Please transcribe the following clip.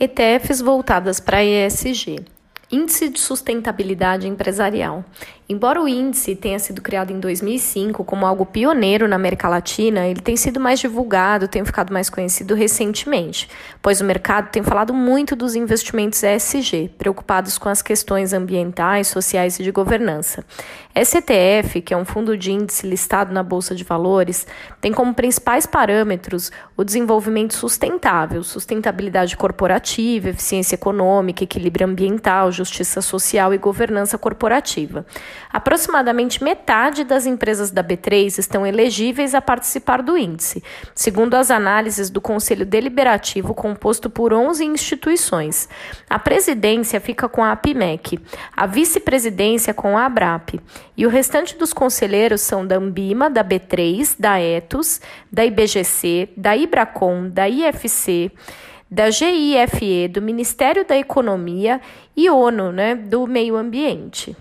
ETFs voltadas para ESG. Índice de Sustentabilidade Empresarial. Embora o índice tenha sido criado em 2005 como algo pioneiro na América Latina, ele tem sido mais divulgado, tem ficado mais conhecido recentemente, pois o mercado tem falado muito dos investimentos ESG, preocupados com as questões ambientais, sociais e de governança. STF, que é um fundo de índice listado na Bolsa de Valores, tem como principais parâmetros o desenvolvimento sustentável, sustentabilidade corporativa, eficiência econômica, equilíbrio ambiental, justiça social e governança corporativa. Aproximadamente metade das empresas da B3 estão elegíveis a participar do índice, segundo as análises do Conselho Deliberativo composto por 11 instituições. A presidência fica com a APMEC, a vice-presidência com a ABRAP, e o restante dos conselheiros são da Ambima, da B3, da Etos, da IBGC, da Ibracom, da IFC, da GIFE, do Ministério da Economia e ONU, né, do Meio Ambiente.